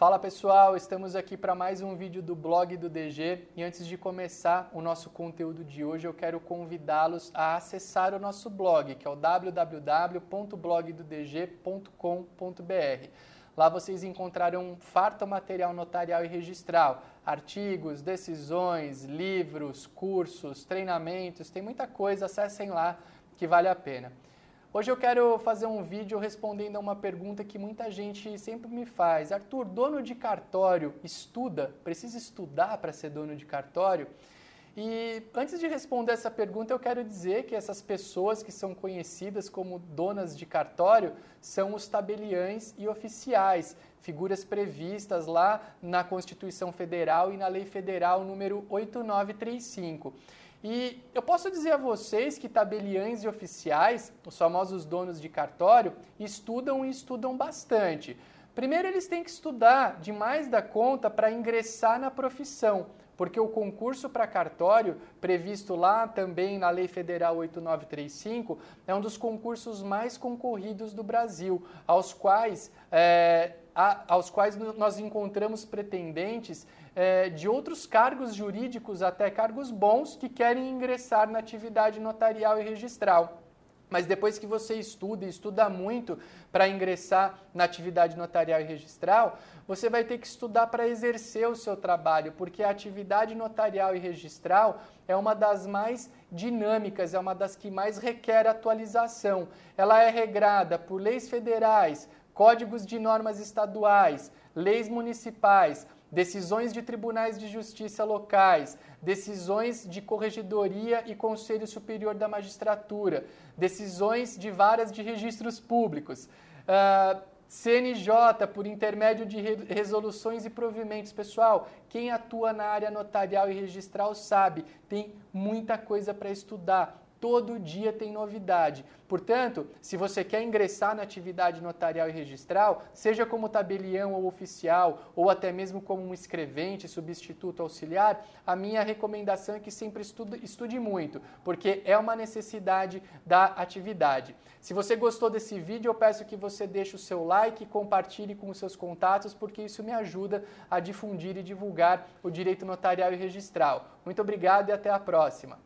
Fala pessoal, estamos aqui para mais um vídeo do blog do DG e antes de começar o nosso conteúdo de hoje eu quero convidá-los a acessar o nosso blog que é o www.blogdodg.com.br. Lá vocês encontrarão um farto material notarial e registral, artigos, decisões, livros, cursos, treinamentos, tem muita coisa, acessem lá que vale a pena. Hoje eu quero fazer um vídeo respondendo a uma pergunta que muita gente sempre me faz. Arthur, dono de cartório estuda? Precisa estudar para ser dono de cartório? E antes de responder essa pergunta, eu quero dizer que essas pessoas que são conhecidas como donas de cartório são os tabeliães e oficiais, figuras previstas lá na Constituição Federal e na Lei Federal número 8935. E eu posso dizer a vocês que tabeliães e oficiais, os famosos donos de cartório, estudam e estudam bastante. Primeiro, eles têm que estudar demais da conta para ingressar na profissão, porque o concurso para cartório, previsto lá também na Lei Federal 8935, é um dos concursos mais concorridos do Brasil, aos quais, é, a, aos quais nós encontramos pretendentes é, de outros cargos jurídicos, até cargos bons, que querem ingressar na atividade notarial e registral. Mas depois que você estuda e estuda muito para ingressar na atividade notarial e registral, você vai ter que estudar para exercer o seu trabalho, porque a atividade notarial e registral é uma das mais dinâmicas, é uma das que mais requer atualização. Ela é regrada por leis federais, códigos de normas estaduais, leis municipais, decisões de tribunais de justiça locais, decisões de corregedoria e Conselho Superior da Magistratura, decisões de varas de registros públicos. Uh, CNJ, por intermédio de resoluções e provimentos. Pessoal, quem atua na área notarial e registral sabe, tem muita coisa para estudar. Todo dia tem novidade. Portanto, se você quer ingressar na atividade notarial e registral, seja como tabelião ou oficial, ou até mesmo como um escrevente, substituto auxiliar, a minha recomendação é que sempre estude, estude muito, porque é uma necessidade da atividade. Se você gostou desse vídeo, eu peço que você deixe o seu like compartilhe com os seus contatos, porque isso me ajuda a difundir e divulgar o direito notarial e registral. Muito obrigado e até a próxima.